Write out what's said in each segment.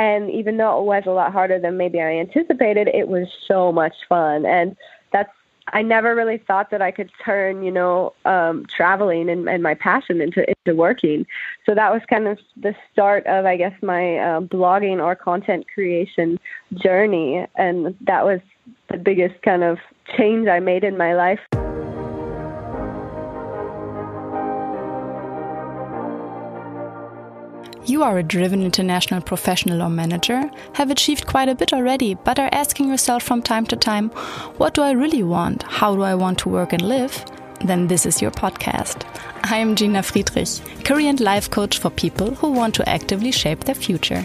And even though it was a lot harder than maybe I anticipated, it was so much fun. And that's I never really thought that I could turn, you know, um, traveling and, and my passion into into working. So that was kind of the start of, I guess, my uh, blogging or content creation journey, and that was the biggest kind of change I made in my life. You are a driven international professional or manager, have achieved quite a bit already, but are asking yourself from time to time, what do I really want? How do I want to work and live? Then this is your podcast. I am Gina Friedrich, career and life coach for people who want to actively shape their future.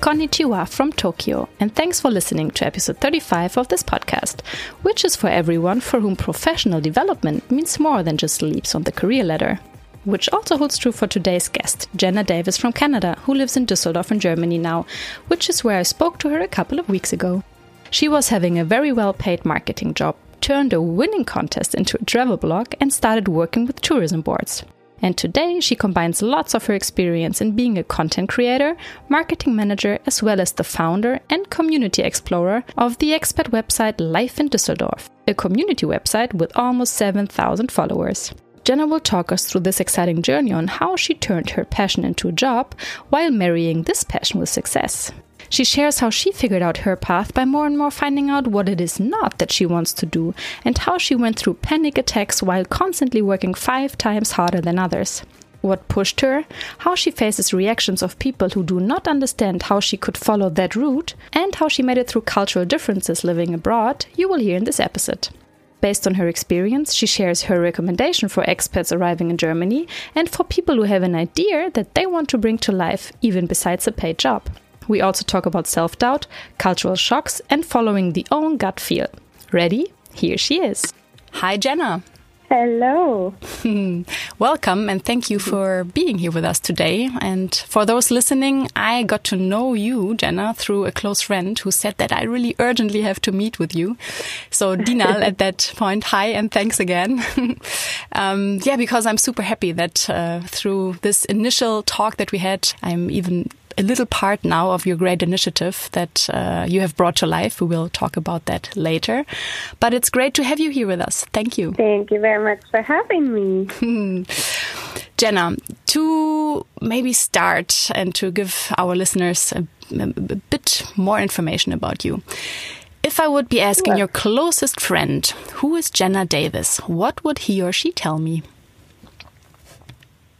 Konnichiwa from Tokyo, and thanks for listening to episode 35 of this podcast, which is for everyone for whom professional development means more than just leaps on the career ladder. Which also holds true for today's guest, Jenna Davis from Canada, who lives in Düsseldorf in Germany now, which is where I spoke to her a couple of weeks ago. She was having a very well paid marketing job, turned a winning contest into a travel blog, and started working with tourism boards. And today she combines lots of her experience in being a content creator, marketing manager, as well as the founder and community explorer of the expat website Life in Düsseldorf, a community website with almost 7,000 followers. Jenna will talk us through this exciting journey on how she turned her passion into a job while marrying this passion with success. She shares how she figured out her path by more and more finding out what it is not that she wants to do, and how she went through panic attacks while constantly working five times harder than others. What pushed her, how she faces reactions of people who do not understand how she could follow that route, and how she made it through cultural differences living abroad, you will hear in this episode. Based on her experience, she shares her recommendation for expats arriving in Germany and for people who have an idea that they want to bring to life, even besides a paid job. We also talk about self doubt, cultural shocks, and following the own gut feel. Ready? Here she is. Hi, Jenna. Hello. Welcome and thank you for being here with us today. And for those listening, I got to know you, Jenna, through a close friend who said that I really urgently have to meet with you. So, Dinal, at that point, hi and thanks again. um, yeah, because I'm super happy that uh, through this initial talk that we had, I'm even a little part now of your great initiative that uh, you have brought to life. We will talk about that later. But it's great to have you here with us. Thank you. Thank you very much for having me. Jenna, to maybe start and to give our listeners a, a bit more information about you. If I would be asking your closest friend, who is Jenna Davis, what would he or she tell me?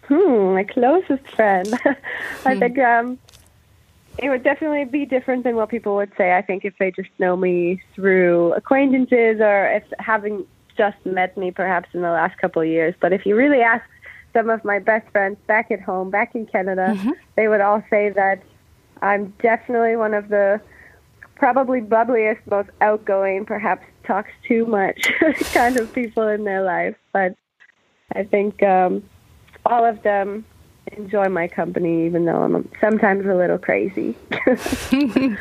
Hmm, my closest friend. I hmm. think um, it would definitely be different than what people would say. I think if they just know me through acquaintances or if having just met me perhaps in the last couple of years. But if you really ask some of my best friends back at home, back in Canada, mm-hmm. they would all say that I'm definitely one of the probably bubbliest, most outgoing, perhaps talks too much kind of people in their life. But I think um, all of them enjoy my company, even though I'm sometimes a little crazy.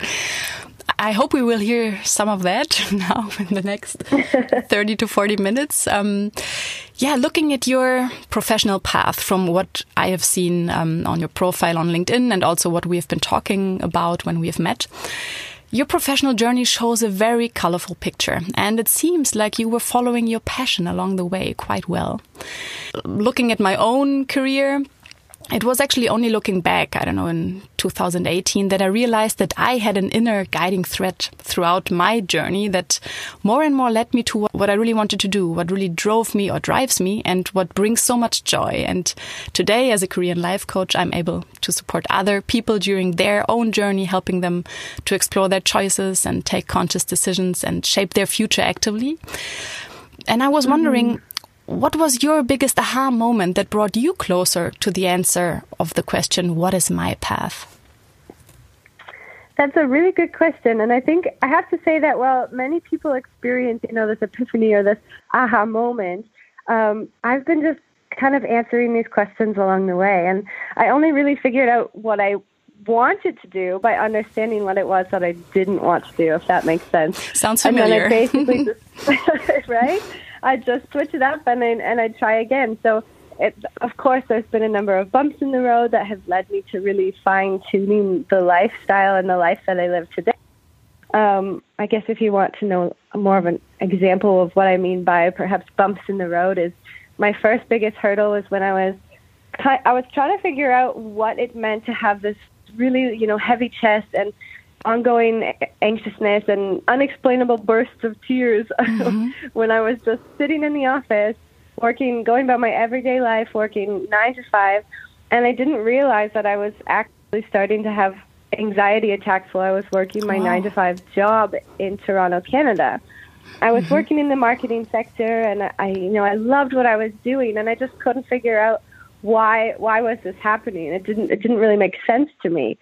I hope we will hear some of that now in the next 30 to 40 minutes. Um, yeah, looking at your professional path from what I have seen um, on your profile on LinkedIn and also what we have been talking about when we have met. Your professional journey shows a very colorful picture, and it seems like you were following your passion along the way quite well. Looking at my own career, it was actually only looking back, I don't know, in 2018 that I realized that I had an inner guiding thread throughout my journey that more and more led me to what I really wanted to do, what really drove me or drives me and what brings so much joy. And today as a career and life coach, I'm able to support other people during their own journey, helping them to explore their choices and take conscious decisions and shape their future actively. And I was wondering, mm what was your biggest aha moment that brought you closer to the answer of the question, What is my path? That's a really good question. And I think I have to say that while many people experience, you know, this epiphany or this aha moment, um, I've been just kind of answering these questions along the way. And I only really figured out what I wanted to do by understanding what it was that I didn't want to do, if that makes sense. Sounds familiar. And then I basically just, right? I just switch it up and I, and I try again. So it, of course, there's been a number of bumps in the road that have led me to really fine tuning the lifestyle and the life that I live today. Um, I guess if you want to know more of an example of what I mean by perhaps bumps in the road, is my first biggest hurdle was when I was I was trying to figure out what it meant to have this really you know heavy chest and ongoing anxiousness and unexplainable bursts of tears mm-hmm. when I was just sitting in the office working, going about my everyday life, working nine to five, and I didn't realize that I was actually starting to have anxiety attacks while I was working my nine to five job in Toronto, Canada. I was mm-hmm. working in the marketing sector, and I, you know, I loved what I was doing, and I just couldn't figure out why why was this happening. It didn't it didn't really make sense to me.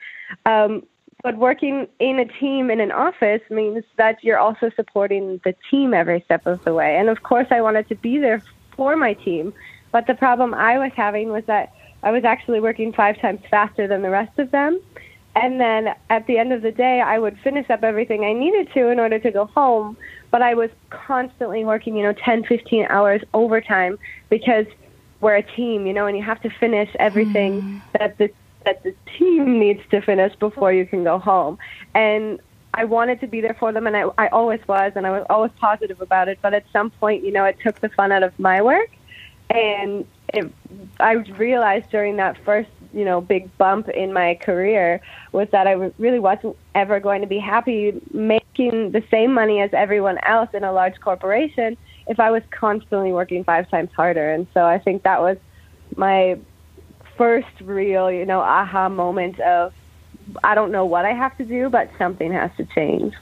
Um, but working in a team in an office means that you're also supporting the team every step of the way. And of course, I wanted to be there for my team. But the problem I was having was that I was actually working five times faster than the rest of them. And then at the end of the day, I would finish up everything I needed to in order to go home. But I was constantly working, you know, 10, 15 hours overtime because we're a team, you know, and you have to finish everything mm. that the that the team needs to finish before you can go home. And I wanted to be there for them, and I, I always was, and I was always positive about it. But at some point, you know, it took the fun out of my work, and it, I realized during that first, you know, big bump in my career was that I really wasn't ever going to be happy making the same money as everyone else in a large corporation if I was constantly working five times harder. And so I think that was my first real, you know, aha moment of I don't know what I have to do, but something has to change.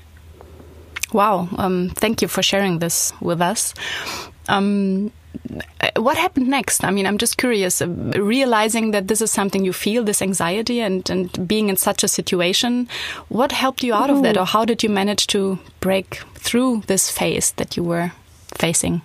Wow. Um, thank you for sharing this with us. Um, what happened next? I mean, I'm just curious, uh, realizing that this is something you feel, this anxiety and, and being in such a situation, what helped you out mm. of that? Mm-hmm. Or how did you manage to break through this phase that you were facing?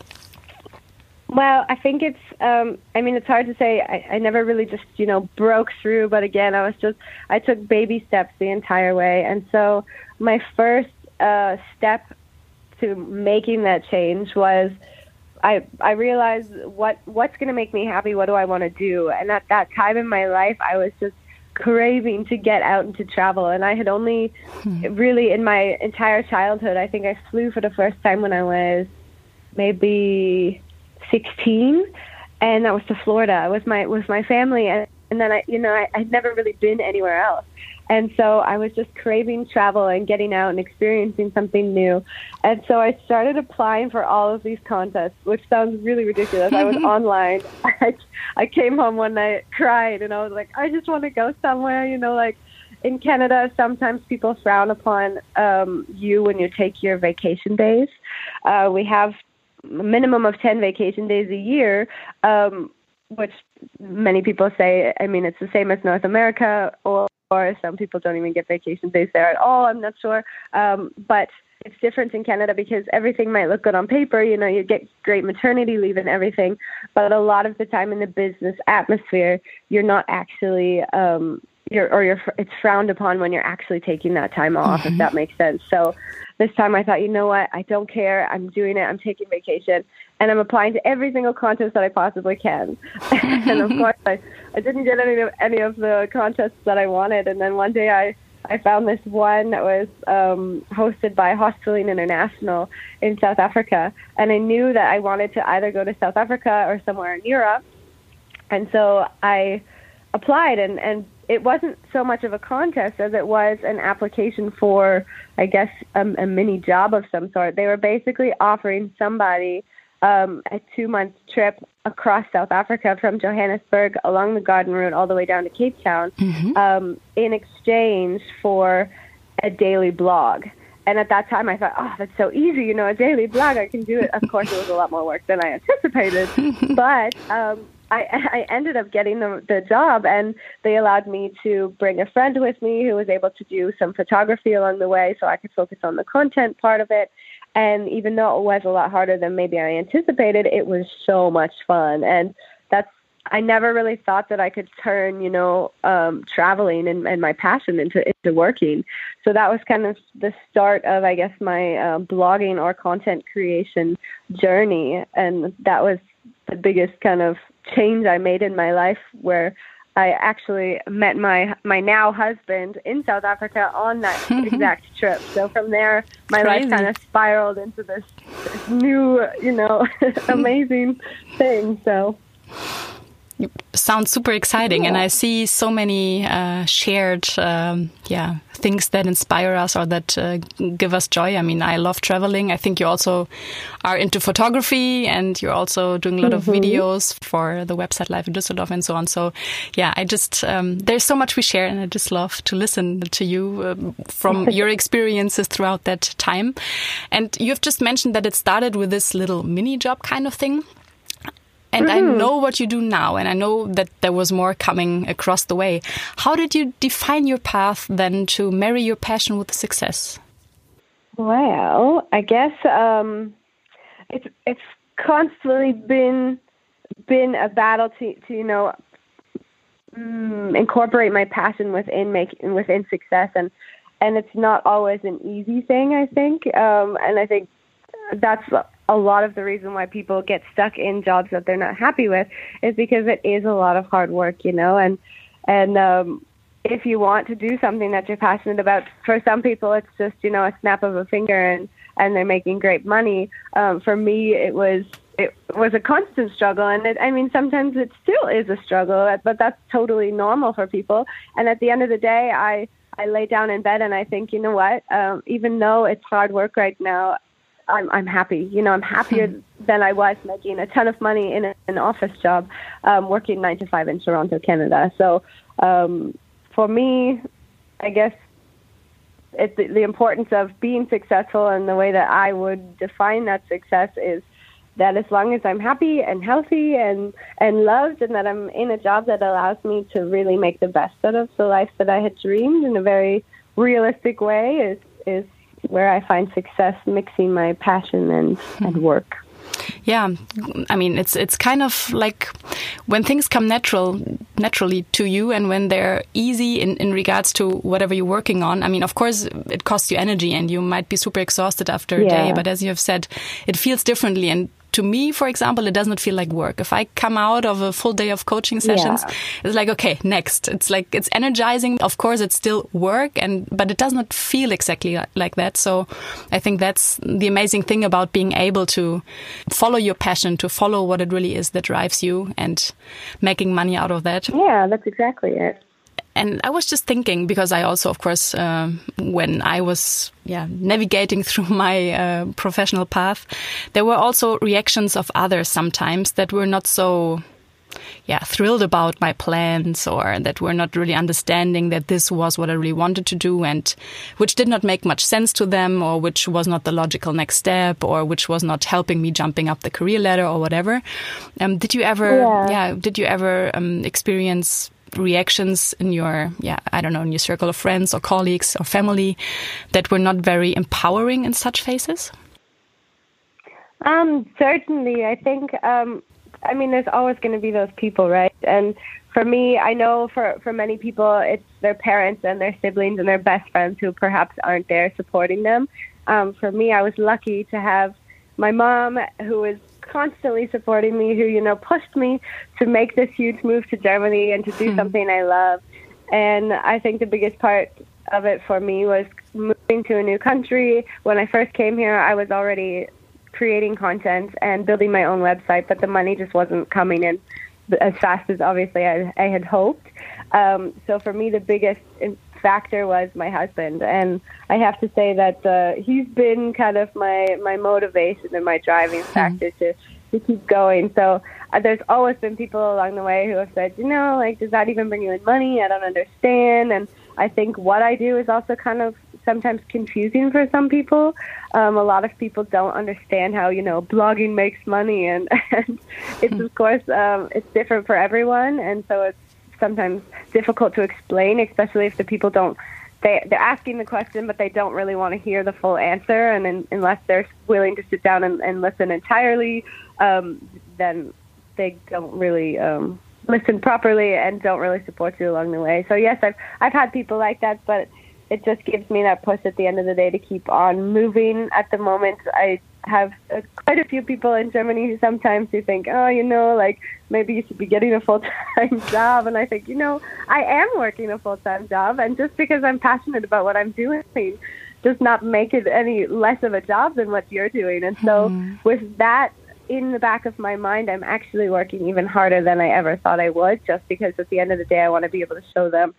Well, I think it's. Um, I mean, it's hard to say. I, I never really just you know broke through, but again, I was just. I took baby steps the entire way, and so my first uh, step to making that change was. I I realized what what's going to make me happy. What do I want to do? And at that time in my life, I was just craving to get out and to travel. And I had only hmm. really in my entire childhood. I think I flew for the first time when I was maybe 16, and that was to Florida with my with my family, and and then I, you know, I, I'd never really been anywhere else. And so I was just craving travel and getting out and experiencing something new. And so I started applying for all of these contests, which sounds really ridiculous. I was online. I, I came home one night, cried, and I was like, I just want to go somewhere, you know, like in Canada, sometimes people frown upon um, you when you take your vacation days. Uh, we have minimum of 10 vacation days a year, um, which many people say, I mean, it's the same as North America, or, or some people don't even get vacation days there at all. I'm not sure. Um, but it's different in Canada because everything might look good on paper. You know, you get great maternity leave and everything, but a lot of the time in the business atmosphere, you're not actually um, you're or you're it's frowned upon when you're actually taking that time off mm-hmm. if that makes sense. So this time i thought you know what? I don't care. I'm doing it. I'm taking vacation. And i'm applying to every single contest that i possibly can. And of course i i didn't get any of any of the contests that i wanted. And then one day i I found this one that was um, hosted by Hostelling International in South Africa, and I knew that I wanted to either go to South Africa or somewhere in Europe, and so I applied and and it wasn't so much of a contest as it was an application for, I guess, a, a mini job of some sort. They were basically offering somebody um, a two month trip across South Africa from Johannesburg along the Garden Route all the way down to Cape Town mm-hmm. um, in exchange for a daily blog. And at that time, I thought, oh, that's so easy, you know, a daily blog, I can do it. Of course, it was a lot more work than I anticipated, but um, I, I ended up getting the, the job, and they allowed me to bring a friend with me who was able to do some photography along the way, so I could focus on the content part of it. And even though it was a lot harder than maybe I anticipated, it was so much fun. And that's I never really thought that I could turn, you know, um, traveling and, and my passion into into working. So that was kind of the start of, I guess, my uh, blogging or content creation journey, and that was the biggest kind of change I made in my life, where I actually met my my now husband in South Africa on that exact trip. So from there, my Crazy. life kind of spiraled into this, this new, you know, amazing thing. So sounds super exciting yeah. and i see so many uh, shared um, yeah things that inspire us or that uh, give us joy i mean i love traveling i think you also are into photography and you're also doing a lot mm -hmm. of mm-hmm. videos for the website life in düsseldorf and so on so yeah i just um, there's so much we share and i just love to listen to you uh, from your experiences throughout that time and you've just mentioned that it started with this little mini job kind of thing and mm -hmm. I mm-hmm. know what you do now, and I know that there was more coming across the way. How did you define your path then to marry your passion with success? Well, I guess um, it's it's constantly been been a battle to to you know um, incorporate my passion within making within success, and and it's not always an easy thing. I think, um, and I think that's a lot of the reason why people get stuck in jobs that they're not happy with is because it is a lot of hard work, you know, and and um if you want to do something that you're passionate about, for some people it's just, you know, a snap of a finger and and they're making great money. Um for me it was it was a constant struggle and it, I mean sometimes it still is a struggle, but that's totally normal for people. And at the end of the day, I I lay down in bed and I think, you know what? Um, even though it's hard work right now, I'm I'm happy. You know, I'm happier hmm. than I was making a ton of money in an office job, um, working nine to five in Toronto, Canada. So um, for me, I guess it's the, the importance of being successful and the way that I would define that success is that as long as I'm happy and healthy and and loved and that I'm in a job that allows me to really make the best out of the life that I had dreamed in a very realistic way is is where I find success mixing my passion and, hmm. and work. Yeah, I mean it's it's kind of like when things come natural naturally to you and when they're easy in, in regards to whatever you're working on. I mean, of course, it costs you energy and you might be super exhausted after a yeah. day, but as you have said, it feels differently and to me, for example, it does not feel like work. If I come out of a full day of coaching sessions, yeah. it's like, okay, next. It's like, it's energizing. Of course, it's still work and, but it does not feel exactly like that. So I think that's the amazing thing about being able to follow your passion, to follow what it really is that drives you and making money out of that. Yeah, that's exactly it. And I was just thinking because I also, of course, uh, when I was yeah navigating through my uh, professional path, there were also reactions of others sometimes that were not so yeah, thrilled about my plans or that were not really understanding that this was what I really wanted to do and which did not make much sense to them or which was not the logical next step or which was not helping me jumping up the career ladder or whatever. Um, did you ever, yeah, yeah did you ever um, experience reactions in your, yeah, I don't know, in your circle of friends or colleagues or family that were not very empowering in such phases? Um, certainly. I think, um, I mean, there's always going to be those people, right? And for me, I know for, for many people, it's their parents and their siblings and their best friends who perhaps aren't there supporting them. Um, for me, I was lucky to have my mom, who was constantly supporting me, who, you know, pushed me to make this huge move to Germany and to do hmm. something I love. And I think the biggest part of it for me was moving to a new country. When I first came here, I was already creating content and building my own website, but the money just wasn't coming in as fast as obviously I, I had hoped. Um, so for me, the biggest factor was my husband, and I have to say that uh, he's been kind of my my motivation and my driving hmm. factor to to keep going. So uh, there's always been people along the way who have said, you know, like, does that even bring you in money? I don't understand. And I think what I do is also kind of sometimes confusing for some people. Um, a lot of people don't understand how you know blogging makes money, and, and it's of course um, it's different for everyone, and so it's sometimes difficult to explain, especially if the people don't they they're asking the question, but they don't really want to hear the full answer, and in, unless they're willing to sit down and, and listen entirely, um, then they don't really um, listen properly and don't really support you along the way. So yes, I've I've had people like that, but it just gives me that push at the end of the day to keep on moving. At the moment, I have uh, quite a few people in Germany who sometimes who think, oh, you know, like maybe you should be getting a full time job. And I think, you know, I am working a full time job, and just because I'm passionate about what I'm doing does not make it any less of a job than what you're doing. And so, mm. with that in the back of my mind, I'm actually working even harder than I ever thought I would, just because at the end of the day, I want to be able to show them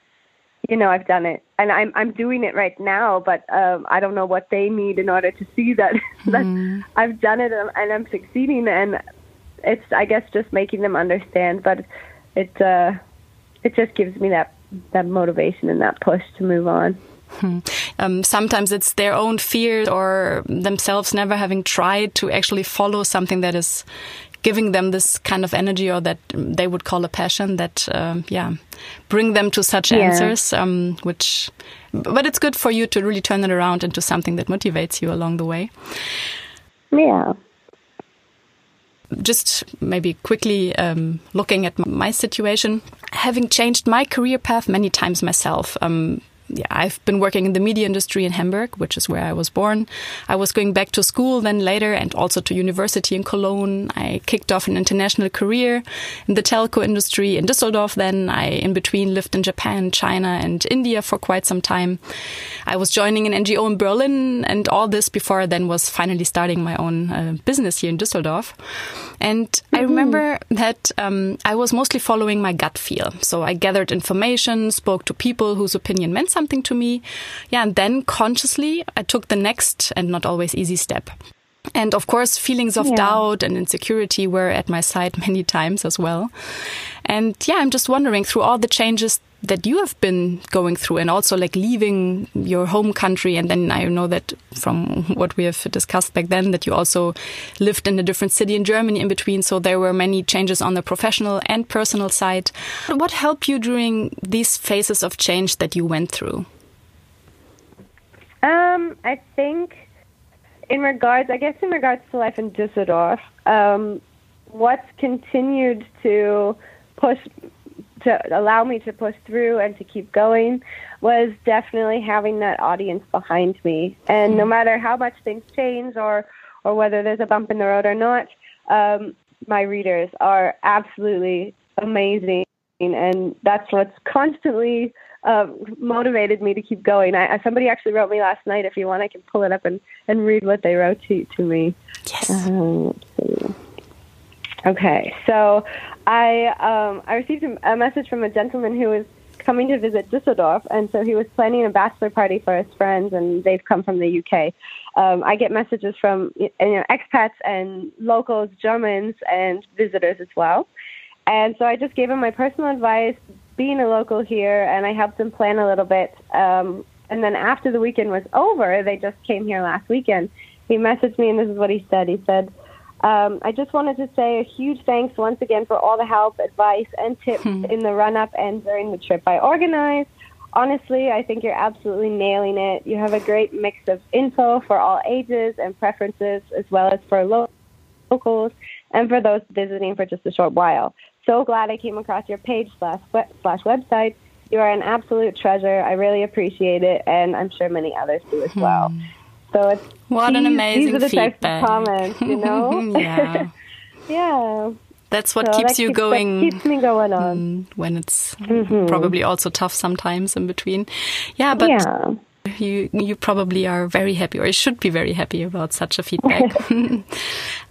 you know I've done it and I'm I'm doing it right now but um I don't know what they need in order to see that that mm. I've done it and, and I'm succeeding and it's I guess just making them understand but it uh it just gives me that that motivation and that push to move on Hmm. Um, sometimes it's their own fears or themselves never having tried to actually follow something that is giving them this kind of energy or that they would call a passion that uh, yeah bring them to such yeah. answers um, which but it's good for you to really turn it around into something that motivates you along the way. Yeah. Just maybe quickly um, looking at my situation. Having changed my career path many times myself um, yeah, I've been working in the media industry in Hamburg, which is where I was born. I was going back to school then later and also to university in Cologne. I kicked off an international career in the telco industry in Düsseldorf. Then I, in between, lived in Japan, China, and India for quite some time. I was joining an NGO in Berlin and all this before I then was finally starting my own uh, business here in Düsseldorf. And mm -hmm. I mm-hmm. remember that um, I was mostly following my gut feel. So I gathered information, spoke to people whose opinion meant something to me. Yeah, and then consciously I took the next and not always easy step. And of course, feelings of yeah. doubt and insecurity were at my side many times as well. And yeah, I'm just wondering through all the changes that you have been going through and also like leaving your home country. And then I know that from what we have discussed back then that you also lived in a different city in Germany in between. So there were many changes on the professional and personal side. What helped you during these phases of change that you went through? Um I think in regards I guess in regards to life in Düsseldorf um what's continued to push to allow me to push through and to keep going was definitely having that audience behind me. And no matter how much things change or or whether there's a bump in the road or not, um, my readers are absolutely amazing, and that's what's constantly uh, motivated me to keep going. I, somebody actually wrote me last night. If you want, I can pull it up and, and read what they wrote to, to me. Yes. Um, Okay, so I um, I received a message from a gentleman who was coming to visit Düsseldorf, and so he was planning a bachelor party for his friends, and they've come from the UK. Um, I get messages from you know expats and locals, Germans, and visitors as well. And so I just gave him my personal advice, being a local here, and I helped them plan a little bit. Um, and then after the weekend was over, they just came here last weekend. He messaged me, and this is what he said. He said um, I just wanted to say a huge thanks once again for all the help, advice, and tips hmm. in the run up and during the trip I organized. Honestly, I think you're absolutely nailing it. You have a great mix of info for all ages and preferences, as well as for lo- locals and for those visiting for just a short while. So glad I came across your page slash, slash website. You are an absolute treasure. I really appreciate it, and I'm sure many others do as well. Hmm. So it's what these, an amazing these are the feedback. types of comments, you know. yeah. yeah. That's what so keeps that you keeps, going. keeps me going on mm, when it's mm -hmm. probably also tough sometimes in between. Yeah, but yeah. you you probably are very happy, or you should be very happy about such a feedback.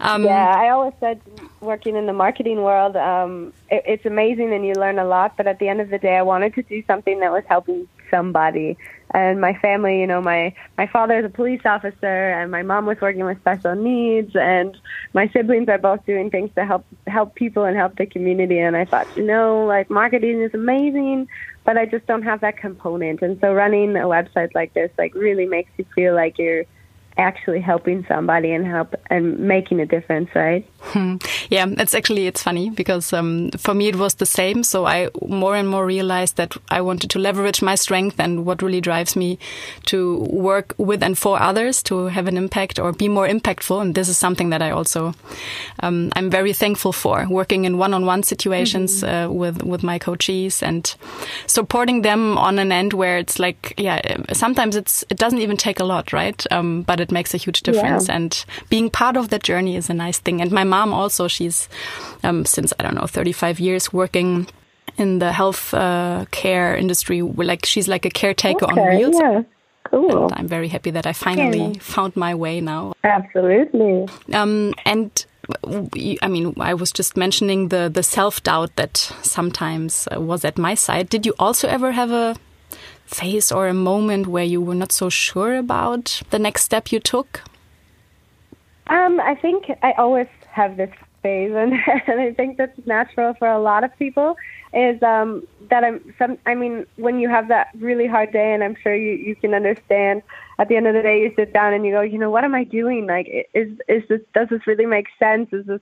um, yeah, I always said working in the marketing world, um, it, it's amazing and you learn a lot. But at the end of the day, I wanted to do something that was helping somebody and my family you know my my father is a police officer and my mom was working with special needs and my siblings are both doing things to help help people and help the community and i thought you know like marketing is amazing but I just don't have that component. And so running a website like this like really makes you feel like you're actually helping somebody and help and making a difference, right? Hmm. Yeah, it's actually it's funny because um, for me it was the same. So I more and more realized that I wanted to leverage my strength and what really drives me to work with and for others to have an impact or be more impactful. And this is something that I also um, I'm very thankful for working in one-on-one situations mm -hmm. uh, with with my coaches and supporting them on an end where it's like yeah sometimes it's it doesn't even take a lot, right? Um, but it makes a huge difference yeah. and being part of that journey is a nice thing. And my mom also, she's um, since I don't know 35 years working in the health uh, care industry. Like she's like a caretaker okay, on wheels. Yeah. Cool. And I'm very happy that I finally yeah. found my way now. Absolutely. Um, and I mean, I was just mentioning the the self doubt that sometimes was at my side. Did you also ever have a phase or a moment where you were not so sure about the next step you took? Um, I think I always have this phase, and, and I think that's natural for a lot of people. Is um, that I'm some? I mean, when you have that really hard day, and I'm sure you you can understand. At the end of the day, you sit down and you go, you know, what am I doing? Like, is is this does this really make sense? Is this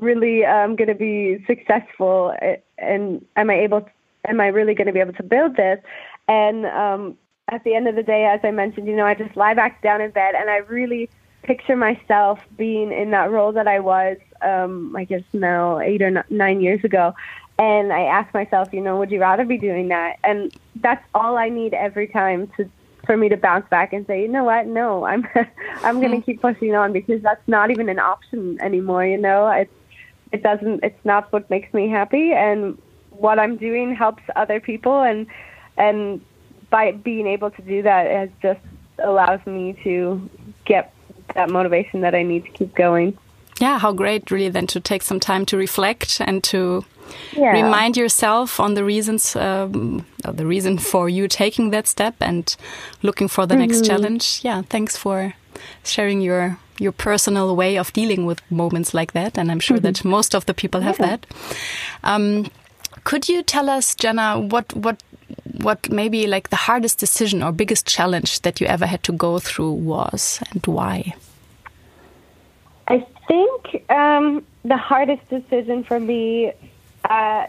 really um, going to be successful? And am I able? To, am I really going to be able to build this? And um, at the end of the day, as I mentioned, you know, I just lie back down in bed and I really picture myself being in that role that I was, um, I guess now eight or nine years ago. And I ask myself, you know, would you rather be doing that? And that's all I need every time to for me to bounce back and say, you know what? No, I'm I'm going to keep pushing on because that's not even an option anymore. You know, it's it doesn't. It's not what makes me happy, and what I'm doing helps other people, and and by being able to do that, it just allows me to get that motivation that I need to keep going. Yeah, how great, really, then to take some time to reflect and to yeah. remind yourself on the reasons, um, the reason for you taking that step and looking for the mm -hmm. next mm-hmm. challenge. Yeah, thanks for sharing your your personal way of dealing with moments like that, and I'm sure mm -hmm. that most of the people have yeah. that. Um, could you tell us, Jenna, what what what maybe like the hardest decision or biggest challenge that you ever had to go through was and why? I think um, the hardest decision for me uh,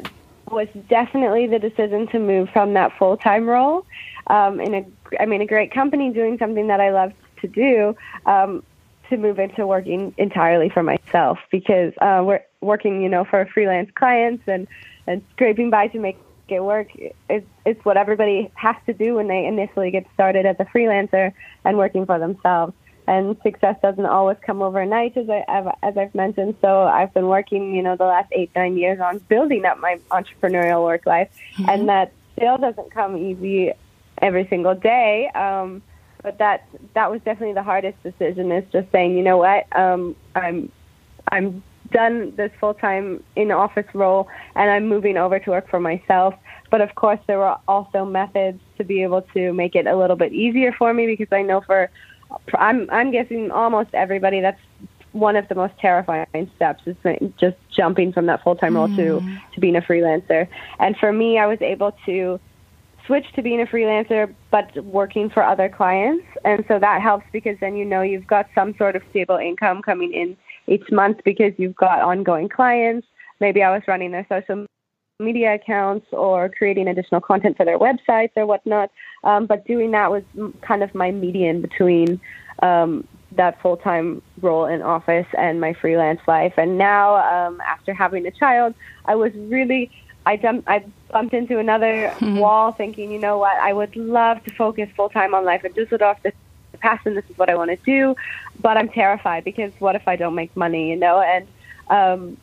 was definitely the decision to move from that full time role um, in a, I mean, a great company doing something that I loved to do. Um, to move into working entirely for myself because uh, we're working, you know, for freelance clients and, and scraping by to make it work. is it's what everybody has to do when they initially get started as a freelancer and working for themselves. And success doesn't always come overnight, as I as I've mentioned. So I've been working, you know, the last eight nine years on building up my entrepreneurial work life, mm-hmm. and that still doesn't come easy every single day. Um, but that that was definitely the hardest decision. Is just saying, you know what, um, I'm I'm done this full time in office role and I'm moving over to work for myself. But of course, there were also methods to be able to make it a little bit easier for me because I know for I'm I'm guessing almost everybody that's one of the most terrifying steps is just jumping from that full time mm. role to mm. to being a freelancer. And for me, I was able to switch to being a freelancer but working for other clients and so that helps because then you know you've got some sort of stable income coming in each month because you've got ongoing clients. Maybe I was running their social media accounts or creating additional content for their websites or whatnot. Um, but doing that was kind of my median between um, that full time role in office and my freelance life. And now, um, after having a child, I was really I jumped, I bumped into another mm-hmm. wall, thinking, you know what, I would love to focus full time on life in Düsseldorf. This is the passion. This is what I want to do, but I'm terrified because what if I don't make money? You know, and um,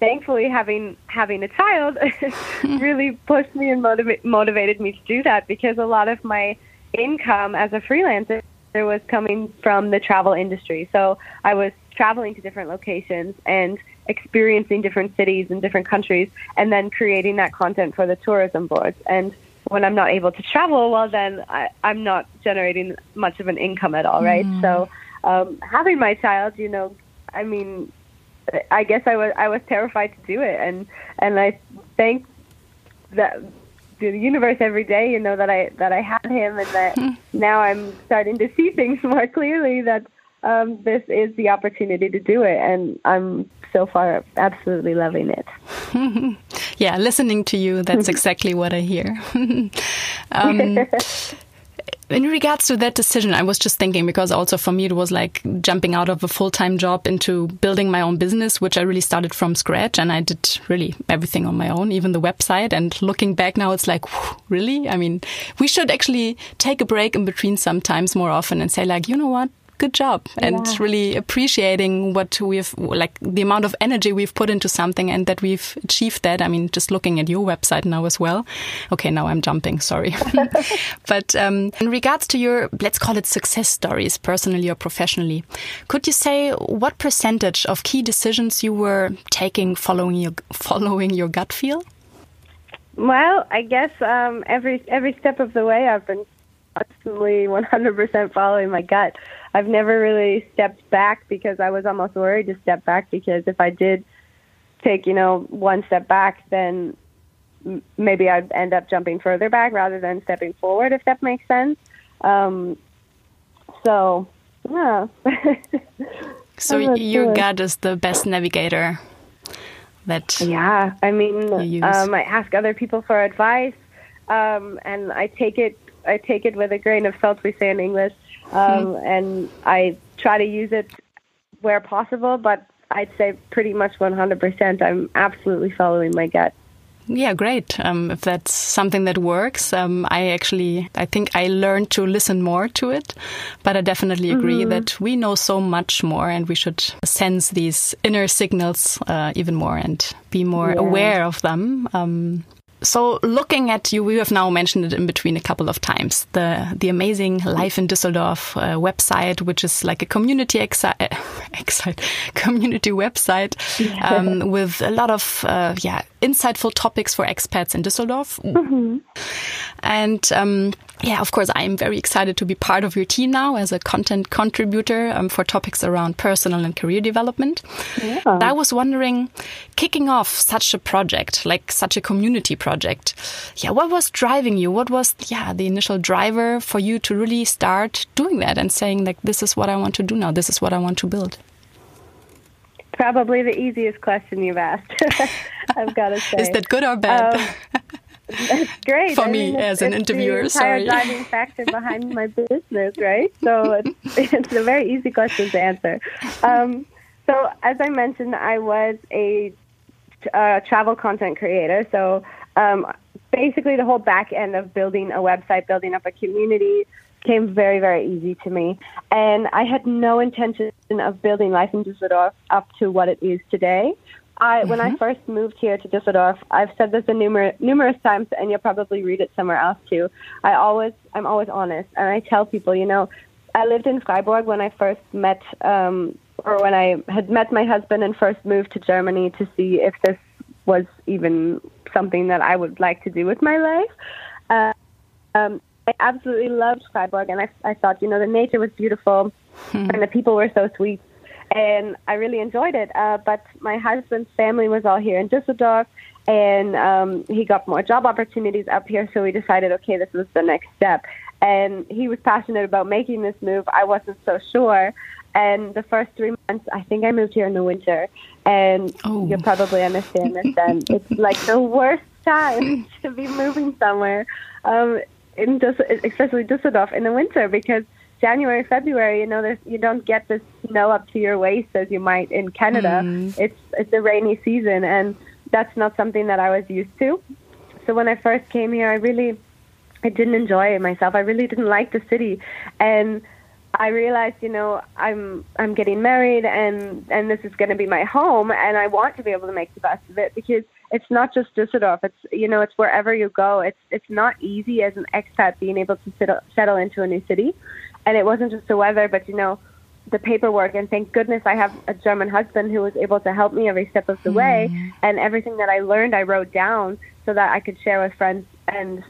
thankfully having having a child really pushed me and motiva- motivated me to do that because a lot of my income as a freelancer was coming from the travel industry. So I was traveling to different locations and experiencing different cities and different countries and then creating that content for the tourism boards and when I'm not able to travel, well, then I, I'm not generating much of an income at all, right? Mm. So um, having my child, you know, I mean, I guess I was I was terrified to do it, and and I thank that the universe every day, you know, that I that I had him, and that hmm. now I'm starting to see things more clearly. That um, this is the opportunity to do it, and I'm so far absolutely loving it. yeah, listening to you, that's exactly what I hear. um, in regards to that decision, I was just thinking because also for me it was like jumping out of a full time job into building my own business, which I really started from scratch, and I did really everything on my own, even the website. And looking back now, it's like, whew, really? I mean, we should actually take a break in between sometimes more often and say like, you know what? Good job and really appreciating what we've like the amount of energy we've put into something and that we've achieved that. I mean, just looking at your website now as well. Okay, now I'm jumping. Sorry, but um, in regards to your let's call it success stories, personally or professionally, could you say what percentage of key decisions you were taking following your following your gut feel? Well, I guess um, every every step of the way, I've been constantly 100% following my gut. I've never really stepped back because I was almost worried to step back because if I did take, you know, one step back, then maybe I'd end up jumping further back rather than stepping forward, if that makes sense. Um, so, yeah. so your gut is the best navigator that yeah i mean um, i ask other people for advice um, and i take it I take it with a grain of salt, we say in English, um, mm-hmm. and I try to use it where possible. But I'd say pretty much 100%. I'm absolutely following my gut. Yeah, great. Um, if that's something that works, um, I actually I think I learned to listen more to it, but I definitely agree mm -hmm. that we know so much more, and we should sense these inner signals uh, even more and be more yeah. aware of them. Um, so looking at you, we have now mentioned it in between a couple of times. The the amazing Life in Düsseldorf uh, website, which is like a community exi- excite, community website um, with a lot of uh, yeah insightful topics for expats in Düsseldorf. Mm -hmm. And um, yeah, of course, I am very excited to be part of your team now as a content contributor um, for topics around personal and career development. Yeah. I was wondering, kicking off such a project, like such a community project, yeah, what was driving you? What was, yeah, the initial driver for you to really start doing that and saying, like, this is what I want to do now, this is what I want to build? Probably the easiest question you've asked. I've got to say. Is that good or bad? Um, that's great. For I me, as an interviewer, the sorry. driving factor behind my business, right? So it's, it's a very easy question to answer. Um, so, as I mentioned, I was a uh, travel content creator. So, um, basically, the whole back end of building a website, building up a community, came very, very easy to me. And I had no intention of building Life in Düsseldorf up to what it is today. I, mm-hmm. when I mm-hmm. first moved here to Düsseldorf, I've said this a numerous numerous times, and you'll probably read it somewhere else too. I always, I'm always honest, and I tell people, you know, I lived in Freiburg when I first met, um, or when I had met my husband and first moved to Germany to see if this was even something that I would like to do with my life. Uh, um, I absolutely loved Freiburg, and I, I thought, you know, the nature was beautiful, hmm. and the people were so sweet and I really enjoyed it. Uh, but my husband's family was all here in Düsseldorf, and um, he got more job opportunities up here. So we decided, okay, this was the next step. And he was passionate about making this move. I wasn't so sure. And the first three months, I think I moved here in the winter, and oh. you'll probably understand this. Then it's like the worst time to be moving somewhere, um, in Düs- especially Düsseldorf in the winter because January, February, you know, there's, you don't get the snow up to your waist as you might in Canada. Mm. It's it's a rainy season, and that's not something that I was used to. So when I first came here, I really I didn't enjoy it myself. I really didn't like the city, and I realized, you know, I'm I'm getting married, and and this is going to be my home, and I want to be able to make the best of it because it's not just Düsseldorf. It's you know, it's wherever you go. It's it's not easy as an expat being able to settle settle into a new city and it wasn't just the weather, but you know, the paperwork. And thank goodness I have a German husband who was able to help me every step of the way. Mm. And everything that I learned, I wrote down so that I could share with friends and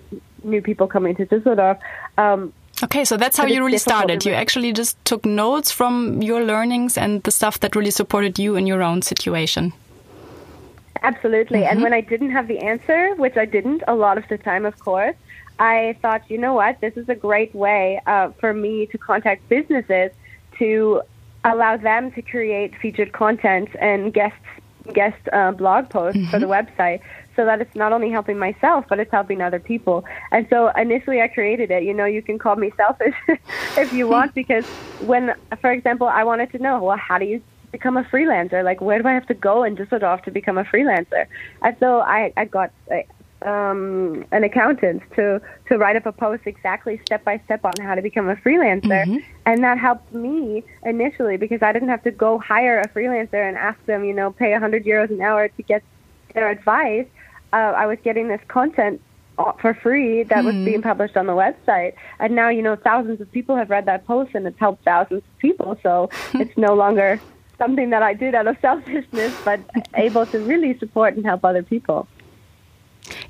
new people coming to Düsseldorf. Um, Okay, so that's how you really started. You actually just took notes from your learnings and the stuff that really supported you in your own situation. Absolutely. Mm-hmm. And when I didn't have the answer, which I didn't a lot of the time, of course, I thought, you know what, this is a great way uh, for me to contact businesses to allow them to create featured content and guest guest uh, blog posts mm-hmm. for the mm-hmm. website so that it's not only helping myself but it's helping other people and so initially i created it you know you can call me selfish if you want because when for example i wanted to know well how do you become a freelancer like where do i have to go in düsseldorf to become a freelancer and so i i got um, an accountant to to write up a post exactly step by step on how to become a freelancer, mm-hmm. and that helped me initially because I didn't have to go hire a freelancer and ask them, you know, pay a hundred euros an hour to get their advice. Uh, I was getting this content for free that was being published on the website, and now you know thousands of people have read that post, and it's helped thousands of people. So it's no longer something that I did out of selfishness, but able to really support and help other people.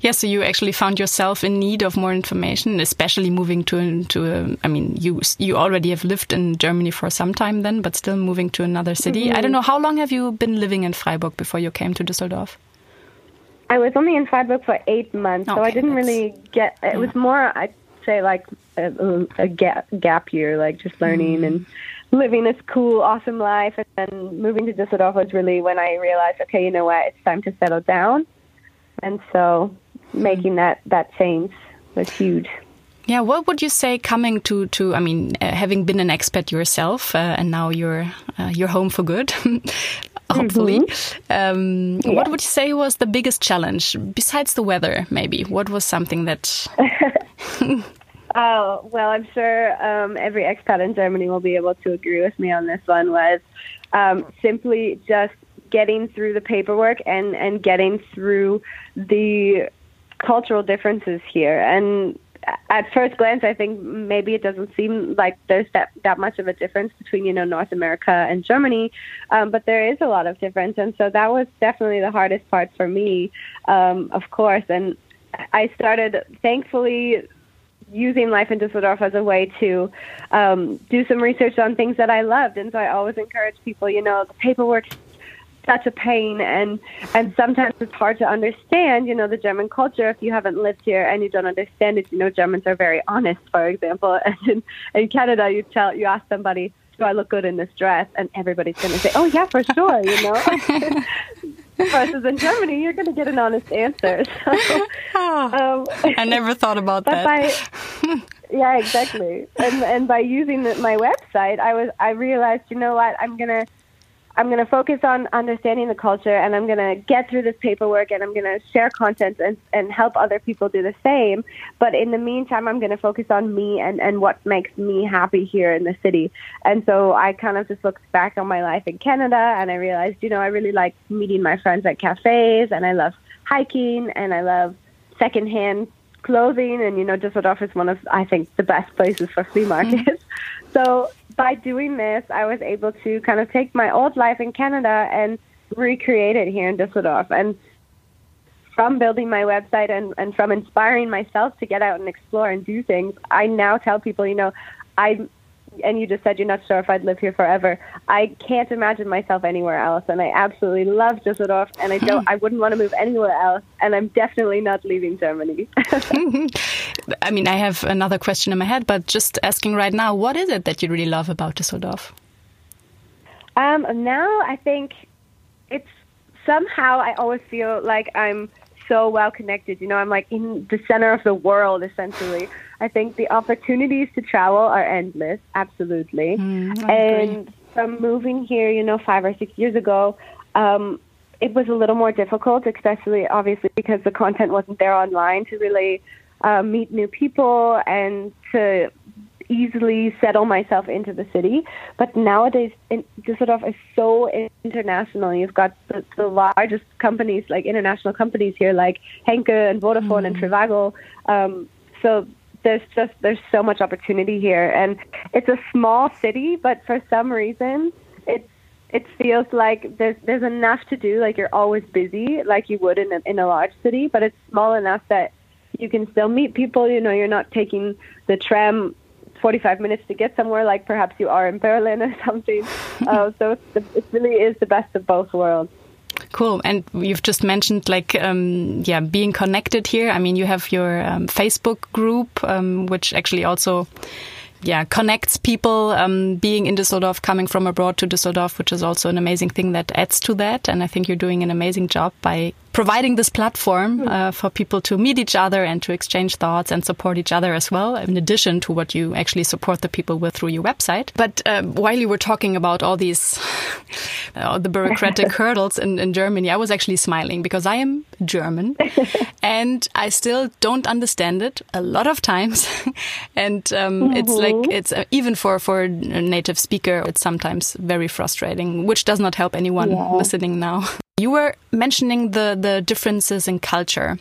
Yeah, so you actually found yourself in need of more information, especially moving to to. A, I mean, you you already have lived in Germany for some time then, but still moving to another city. Mm -hmm. I don't know how long have you been living in Freiburg before you came to Düsseldorf. I was only in Freiburg for eight months, okay, so I didn't really get. It yeah. was more, I'd say, like a, a gap gap year, like just learning mm. and living this cool, awesome life. And then moving to Düsseldorf was really when I realized, okay, you know what, it's time to settle down and so making that that change was huge. Yeah, what would you say coming to to I mean uh, having been an expat yourself uh, and now you're uh, you're home for good hopefully mm -hmm. um, yeah. what would you say was the biggest challenge besides the weather maybe what was something that Oh, well, I'm sure um, every expat in Germany will be able to agree with me on this one was um, simply just getting through the paperwork and and getting through the cultural differences here. And at first glance i think maybe it doesn't seem like there's that that much of a difference between you know north america and germany um, but there is a lot of difference. And so that was definitely the hardest part for me um, of course. And i started thankfully using life in Düsseldorf as a way to um, do some research on things that I loved. And so I always encourage people, you know, the paperwork such a pain. And and sometimes it's hard to understand you know the german culture. If you haven't lived here and you don't understand it you know germans are very honest for example. And in, in canada you tell you ask somebody do i look good in this dress? And everybody's going to say oh yeah for sure you know versus in germany you're going to get an honest answer so, um, i never thought about that. by, yeah exactly. And and by using my website i was i realized you know what i'm going to I'm going to focus on understanding the culture and I'm going to get through this paperwork and I'm going to share content and, and help other people do the same. But in the meantime, I'm going to focus on me and, and what makes me happy here in the city. And so I kind of just looked back on my life in Canada and I realized, you know, I really like meeting my friends at cafes and I love hiking and I love secondhand clothing and you know Düsseldorf is one of I think the best places for flea markets. Mm-hmm. so by doing this, I was able to kind of take my old life in Canada and recreate it here in Düsseldorf. And from building my website and, and from inspiring myself to get out and explore and do things, I now tell people, you know, I and you just said you're not sure if I'd live here forever. I can't imagine myself anywhere else, and I absolutely love Düsseldorf, and I don't, I wouldn't want to move anywhere else, and I'm definitely not leaving Germany. I mean, I have another question in my head, but just asking right now, what is it that you really love about Düsseldorf? Um, now I think it's somehow I always feel like I'm so well connected. You know, I'm like in the center of the world essentially. I think the opportunities to travel are endless, absolutely. Mm, and from moving here, you know, five or six years ago, um, it was a little more difficult, especially obviously because the content wasn't there online to really uh, meet new people and to easily settle myself into the city. But nowadays, in, Düsseldorf is so international. You've got the, the largest companies, like international companies here, like Henkel and Vodafone mm. and Trivago. Um, so there's just there's so much opportunity here, and it's a small city, but for some reason, it's it feels like there's there's enough to do. Like you're always busy, like you would in a, in a large city, but it's small enough that you can still meet people. You know, you're not taking the tram 45 minutes to get somewhere, like perhaps you are in Berlin or something. uh, so it's the, it really is the best of both worlds. Cool. And you've just mentioned like, um, yeah, being connected here. I mean, you have your um, Facebook group, um, which actually also yeah, connects people um, being in Düsseldorf, coming from abroad to Düsseldorf, which is also an amazing thing that adds to that. And I think you're doing an amazing job by providing this platform uh, for people to meet each other and to exchange thoughts and support each other as well, in addition to what you actually support the people with through your website. But uh, while you were talking about all these, uh, the bureaucratic hurdles in, in Germany, I was actually smiling because I am German and I still don't understand it a lot of times. and um, mm -hmm. it's like, mm-hmm. it's uh, even for, for a native speaker, it's sometimes very frustrating, which does not help anyone yeah. listening now. You were mentioning the, the differences in culture.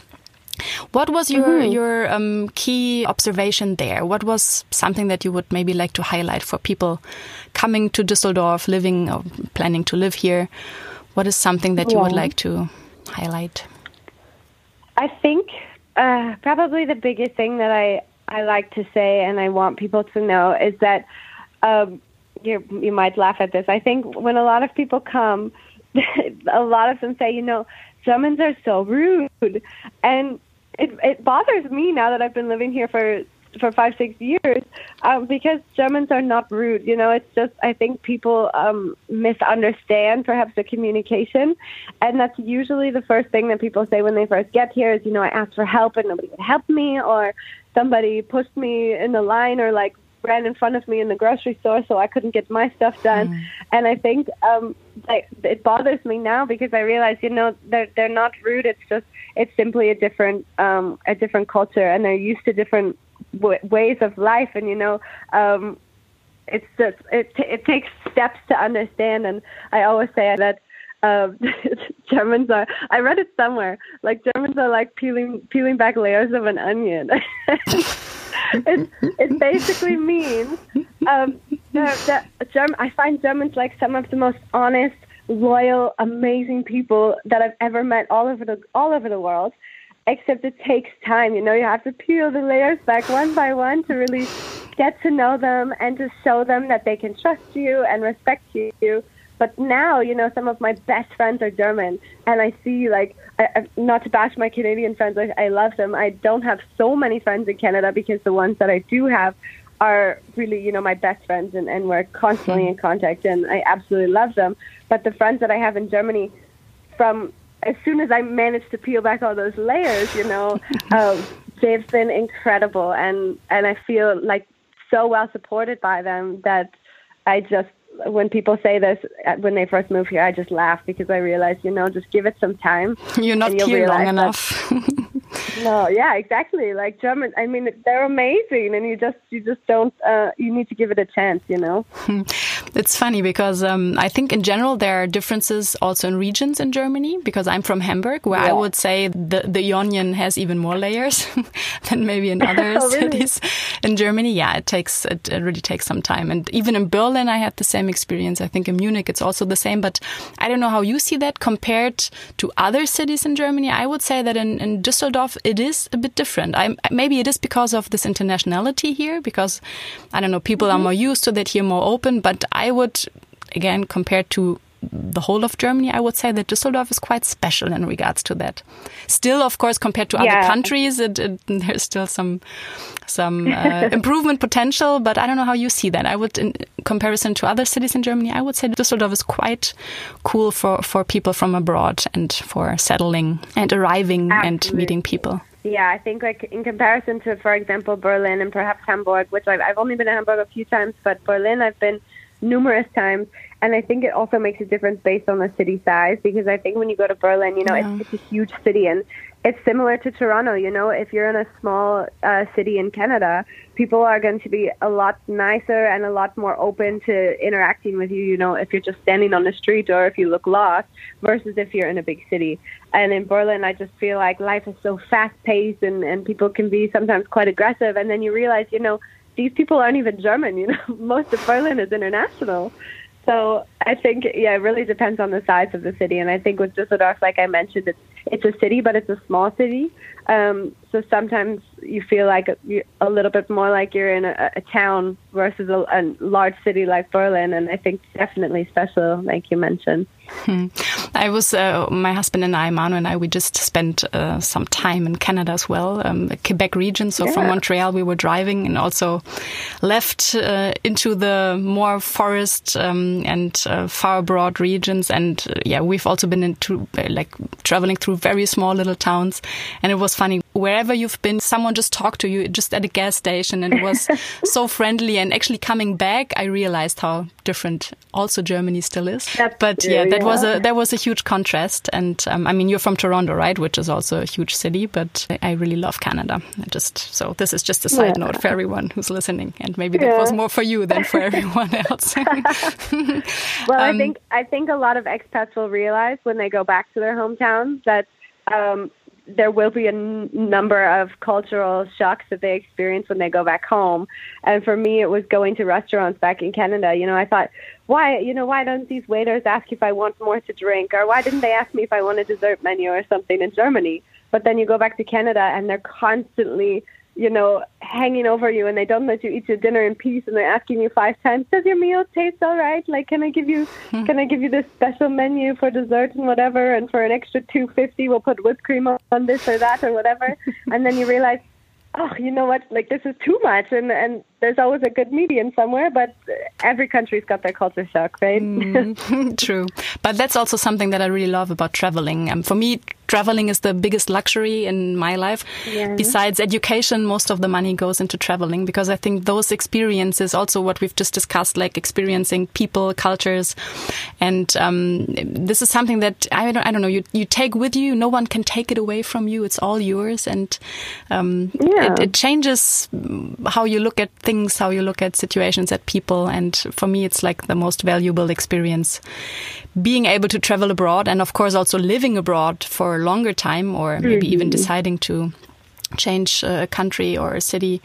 What was your mm -hmm. your um, key observation there? What was something that you would maybe like to highlight for people coming to Düsseldorf, living or planning to live here? What is something that you yeah. would like to highlight? I think uh, probably the biggest thing that I I like to say and I want people to know is that um, you you might laugh at this. I think when a lot of people come a lot of them say, you know, Germans are so rude, and it it bothers me now that I've been living here for for five six years um, because Germans are not rude. You know, it's just I think people um, misunderstand perhaps the communication, and that's usually the first thing that people say when they first get here is you know I asked for help and nobody would help me, or somebody pushed me in the line, or like ran in front of me in the grocery store, so I couldn't get my stuff done. Mm. And I think um, like, it bothers me now because I realize, you know, they're they're not rude. It's just it's simply a different um, a different culture, and they're used to different w- ways of life. And you know, um, it's just it t- it takes steps to understand. And I always say that. Um, Germans are. I read it somewhere. Like Germans are like peeling peeling back layers of an onion. it, it basically means um, that, that German, I find Germans like some of the most honest, loyal, amazing people that I've ever met all over the all over the world. Except it takes time. You know, you have to peel the layers back one by one to really get to know them and to show them that they can trust you and respect you. But now, you know, some of my best friends are German, and I see like I, not to bash my Canadian friends, I, I love them. I don't have so many friends in Canada because the ones that I do have are really, you know, my best friends and, and we're constantly in contact and I absolutely love them. But the friends that I have in Germany, from as soon as I managed to peel back all those layers, you know, um, they've been incredible and, and I feel like so well supported by them that I just when people say this when they first move here, I just laugh because I realize, you know, just give it some time. You're not here long enough. no, yeah, exactly. Like German, I mean, they're amazing, and you just you just don't. Uh, you need to give it a chance, you know. it's funny because um, I think in general there are differences also in regions in Germany. Because I'm from Hamburg, where yeah. I would say the the onion has even more layers than maybe in other oh, really? cities in Germany. Yeah, it takes it, it really takes some time, and even in Berlin, I had the same experience. I think in Munich it's also the same, but I don't know how you see that compared to other cities in Germany. I would say that in, in Düsseldorf it is a bit different. I, maybe it is because of this internationality here, because I don't know, people mm -hmm. are mm-hmm. more used to that here, more open. But I would, again, compared to the whole of Germany, I would say that Düsseldorf is quite special in regards to that. Still, of course, compared to yeah. other countries, it, it, there's still some some uh, improvement potential. But I don't know how you see that. I would, in comparison to other cities in Germany, I would say Düsseldorf is quite cool for for people from abroad and for settling and arriving Absolutely. and meeting people. Yeah, I think like in comparison to, for example, Berlin and perhaps Hamburg, which I've, I've only been in Hamburg a few times, but Berlin I've been numerous times. And I think it also makes a difference based on the city size because I think when you go to Berlin, you know, yeah. it's, it's a huge city and it's similar to Toronto. You know, if you're in a small uh, city in Canada, people are going to be a lot nicer and a lot more open to interacting with you. You know, if you're just standing on the street or if you look lost, versus if you're in a big city. And in Berlin, I just feel like life is so fast paced and and people can be sometimes quite aggressive. And then you realize, you know, these people aren't even German. You know, most of Berlin is international. So I think yeah, it really depends on the size of the city. And I think with Düsseldorf, like I mentioned, it's it's a city, but it's a small city. Um, so sometimes you feel like a, a little bit more like you're in a, a town versus a, a large city like Berlin, and I think definitely special, like you mentioned. Hmm. I was, uh, my husband and I, Manu and I, we just spent uh, some time in Canada as well, um, Quebec region. So yeah. from Montreal, we were driving and also left uh, into the more forest um, and uh, far abroad regions. And uh, yeah, we've also been into like traveling through very small little towns. And it was funny. Wherever you've been, someone just talked to you just at a gas station and it was so friendly. And actually coming back, I realized how different also Germany still is. That's but true, yeah, that yeah. was a that was a huge contrast. And um, I mean, you're from Toronto, right? Which is also a huge city. But I really love Canada. I just so this is just a side Yeah. note for everyone who's listening, and maybe that Yeah. was more for you than for everyone else. Well, I Um, think I think a lot of expats will realize when they go back to their hometowns that um, there will be a n- number of cultural shocks that they experience when they go back home. And for me, it was going to restaurants back in Canada. You know, I thought, why, you know, why don't these waiters ask if I want more to drink, or why didn't they ask me if I want a dessert menu or something in Germany? But then you go back to Canada, and they're constantly you know, hanging over you and they don't let you eat your dinner in peace and they're asking you five times, Does your meal taste all right? Like can I give you hmm. can I give you this special menu for dessert and whatever and for an extra two fifty we'll put whipped cream on this or that or whatever and then you realize Oh, you know what? Like this is too much, and and there's always a good medium somewhere. But every country's got their culture shock, right? Mm, True. But that's also something that I really love about traveling. Um, for me, traveling is the biggest luxury in my life. Yeah. Besides education, most of the money goes into traveling because I think those experiences, also what we've just discussed, like experiencing people, cultures, and um, this is something that I don't, I don't know. You you take with you. No one can take it away from you. It's all yours, and um, Yeah. it, it changes how you look at things, how you look at situations, at people. And for me, it's like the most valuable experience. Being able to travel abroad and of course also living abroad for a longer time or maybe even deciding to change a country or a city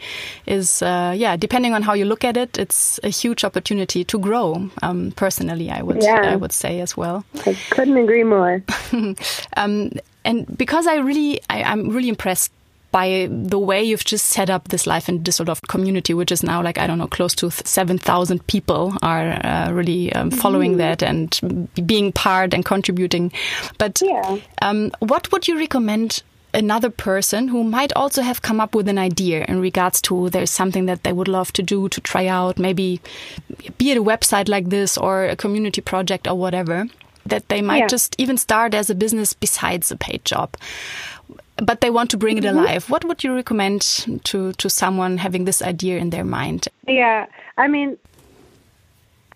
is, uh, yeah, depending on how you look at it, it's a huge opportunity to grow. Um, personally, I would, Yeah. I would say as well. I couldn't agree more. Um, and because I really, I, I'm really impressed by the way you've just set up this life in Düsseldorf community, which is now like, I don't know, close to 7,000 people are uh, really um, following that and being part and contributing. But Yeah. um, what would you recommend another person who might also have come up with an idea in regards to there's something that they would love to do to try out, maybe be it a website like this or a community project or whatever, that they might Yeah. just even start as a business besides a paid job. But they want to bring it Mm-hmm. alive. What would you recommend to, to someone having this idea in their mind? Yeah, I mean,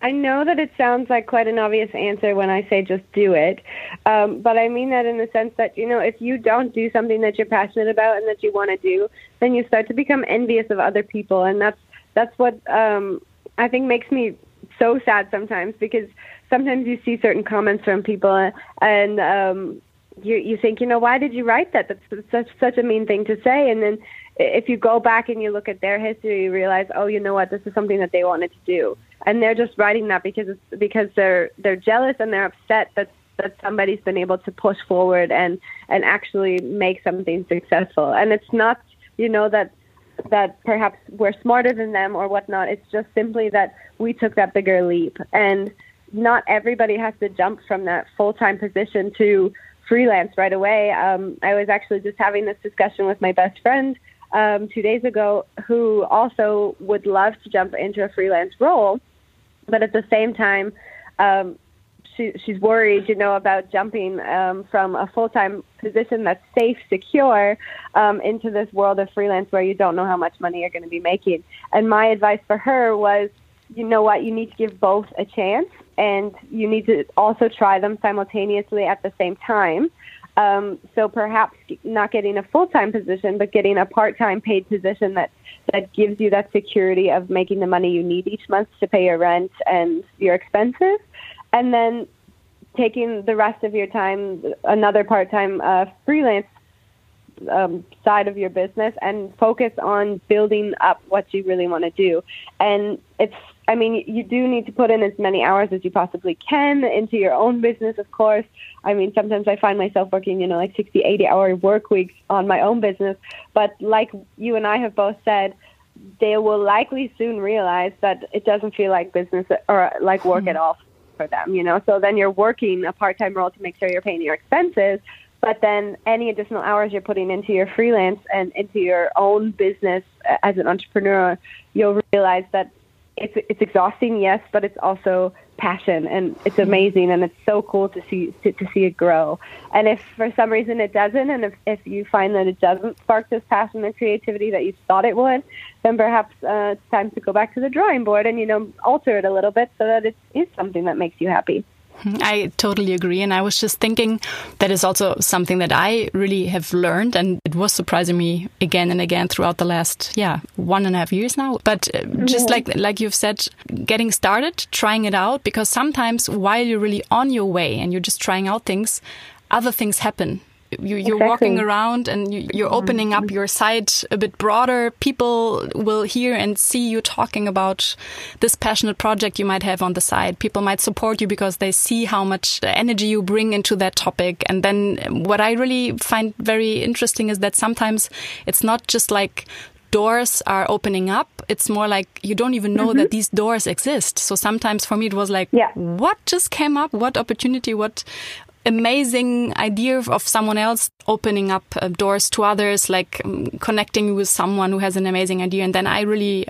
I know that it sounds like quite an obvious answer when I say just do it, um, but I mean that in the sense that you know if you don't do something that you're passionate about and that you want to do, then you start to become envious of other people, and that's that's what um, I think makes me so sad sometimes because sometimes you see certain comments from people and um, you you think you know why did you write that? That's such such a mean thing to say. And then if you go back and you look at their history you realize oh you know what? This is something that they wanted to do. And they're just writing that because it's because they're they're jealous and they're upset that that somebody's been able to push forward and and actually make something successful. And it's not you know that that perhaps we're smarter than them or whatnot. It's just simply that we took that bigger leap. And not everybody has to jump from that full-time position to freelance right away. Um, I was actually just having this discussion with my best friend um, two days ago, who also would love to jump into a freelance role, but at the same time, um, she, she's worried, you know, about jumping um, from a full-time position that's safe, secure, um, into this world of freelance where you don't know how much money you're going to be making. And my advice for her was, you know what, you need to give both a chance and you need to also try them simultaneously at the same time. Um, so perhaps not getting a full time position, but getting a part time paid position that, that gives you that security of making the money you need each month to pay your rent and your expenses. And then taking the rest of your time, another part time uh, freelance um, side of your business and focus on building up what you really want to do. And it's I mean, you do need to put in as many hours as you possibly can into your own business, of course. I mean, sometimes I find myself working, you know, like 60, 80 hour work weeks on my own business. But like you and I have both said, they will likely soon realize that it doesn't feel like business or like work mm-hmm. at all for them, you know. So then you're working a part time role to make sure you're paying your expenses, but then any additional hours you're putting into your freelance and into your own business as an entrepreneur, you'll realize that it's it's exhausting, yes, but it's also passion and it's mm-hmm. amazing and it's so cool to see to, to see it grow. And if for some reason it doesn't, and if, if you find that it doesn't spark this passion and creativity that you thought it would, then perhaps uh, it's time to go back to the drawing board and you know alter it a little bit so that it is something that makes you happy. I totally agree. And I was just thinking that is also something that I really have learned. And it was surprising me again and again throughout the last, yeah, one and a half years now. But uh, just like, like you've said, getting started, trying it out, because sometimes while you're really on your way and you're just trying out things, other things happen you, are exactly. walking around and you, are opening up your site a bit broader. People will hear and see you talking about this passionate project you might have on the side. People might support you because they see how much energy you bring into that topic. And then what I really find very interesting is that sometimes it's not just like doors are opening up. It's more like you don't even know mm -hmm. that these doors exist. So sometimes for me it was like, yeah. what just came up? What opportunity? What amazing idea of someone else opening up uh, doors to others, like um, connecting with someone who has an amazing idea. And then I really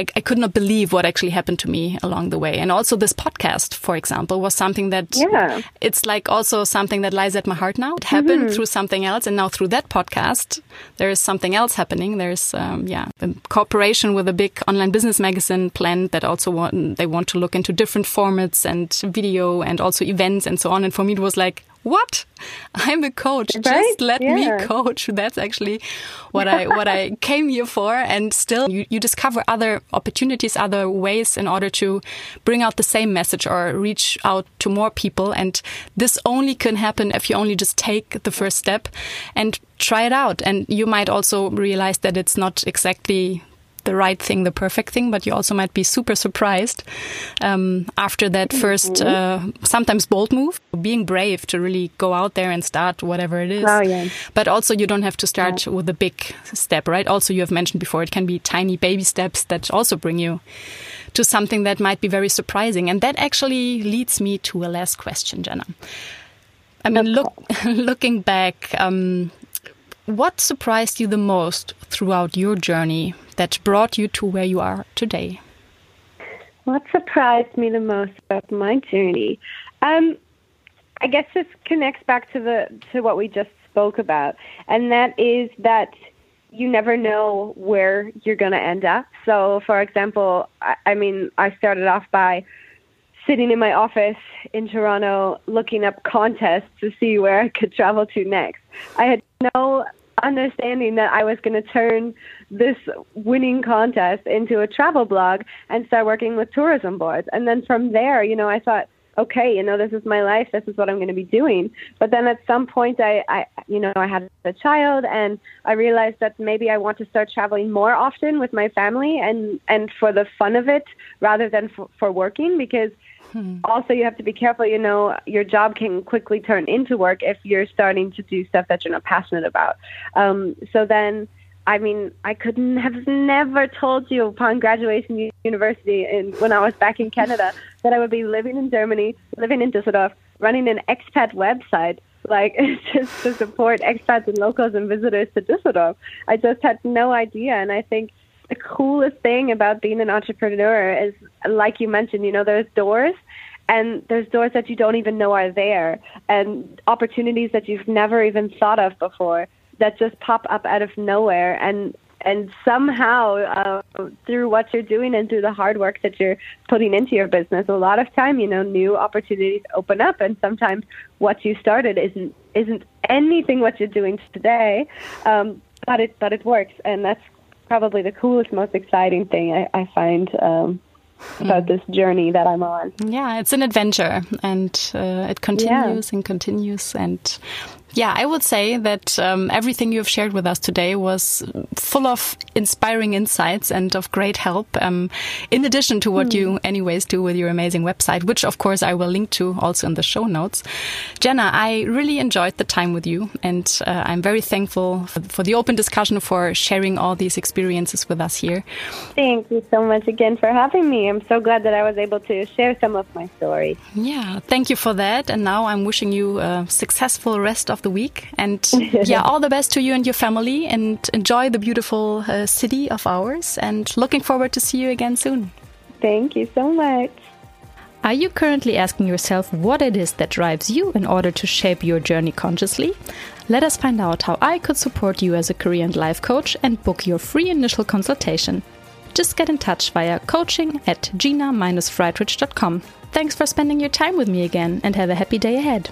I, I, could not believe what actually happened to me along the way. And also this podcast, for example, was something that yeah. it's like also something that lies at my heart now. It happened mm -hmm. through something else. And now through that podcast, there is something else happening. There's, um, yeah, a cooperation with a big online business magazine planned that also want, they want to look into different formats and video and also events and so on. And for me, it was like, what? I'm a coach. Right? Just let yeah. me coach. That's actually what I what I came here for. And still, you, you discover other opportunities, other ways in order to bring out the same message or reach out to more people. And this only can happen if you only just take the first step and try it out. And you might also realize that it's not exactly the right thing, the perfect thing, but you also might be super surprised um, after that 1st mm-hmm. uh, sometimes bold move, being brave to really go out there and start whatever it is. Oh, yeah. But also, you don't have to start yeah. with a big step, right? Also, you have mentioned before, it can be tiny baby steps that also bring you to something that might be very surprising. And that actually leads me to a last question, Jenna. I mean, look, looking back, um, what surprised you the most throughout your journey that brought you to where you are today? What surprised me the most about my journey? Um, I guess this connects back to the to what we just spoke about, and that is that you never know where you're going to end up. So, for example, I, I mean, I started off by sitting in my office in Toronto looking up contests to see where I could travel to next. I had no understanding that I was going to turn this winning contest into a travel blog and start working with tourism boards. And then from there, you know, I thought, okay, you know, this is my life. This is what I'm going to be doing. But then at some point, I, I, you know, I had a child, and I realized that maybe I want to start traveling more often with my family, and and for the fun of it, rather than for, for working, because Hmm. Also, you have to be careful. You know, your job can quickly turn into work if you're starting to do stuff that you're not passionate about. Um, so then, I mean, I couldn't have never told you upon graduation university and when I was back in Canada that I would be living in Germany, living in Düsseldorf, running an expat website. Like just to support expats and locals and visitors to Düsseldorf. I just had no idea, and I think the coolest thing about being an entrepreneur is, like you mentioned, you know, there's doors and there's doors that you don't even know are there and opportunities that you've never even thought of before that just pop up out of nowhere and and somehow uh, through what you're doing and through the hard work that you're putting into your business a lot of time you know new opportunities open up and sometimes what you started isn't isn't anything what you're doing today um, but it but it works and that's probably the coolest, most exciting thing I, I find um, about this journey that I'm on. Yeah, it's an adventure and uh, it continues yeah. and continues. And yeah, I would say that um, everything you've shared with us today was full of inspiring insights and of great help. Um, in addition to what mm. you, anyways, do with your amazing website, which of course I will link to also in the show notes. Jenna, I really enjoyed the time with you, and uh, I'm very thankful for, for the open discussion for sharing all these experiences with us here. Thank you so much again for having me. I'm so glad that I was able to share some of my story. Yeah, thank you for that. And now I'm wishing you a successful rest of the week. And yeah, all the best to you and your family and enjoy the beautiful uh, city of ours. And looking forward to see you again soon. Thank you so much. Are you currently asking yourself what it is that drives you in order to shape your journey consciously? Let us find out how I could support you as a career and life coach and book your free initial consultation. Just get in touch via coaching at gina-friedrich.com. Thanks for spending your time with me again and have a happy day ahead.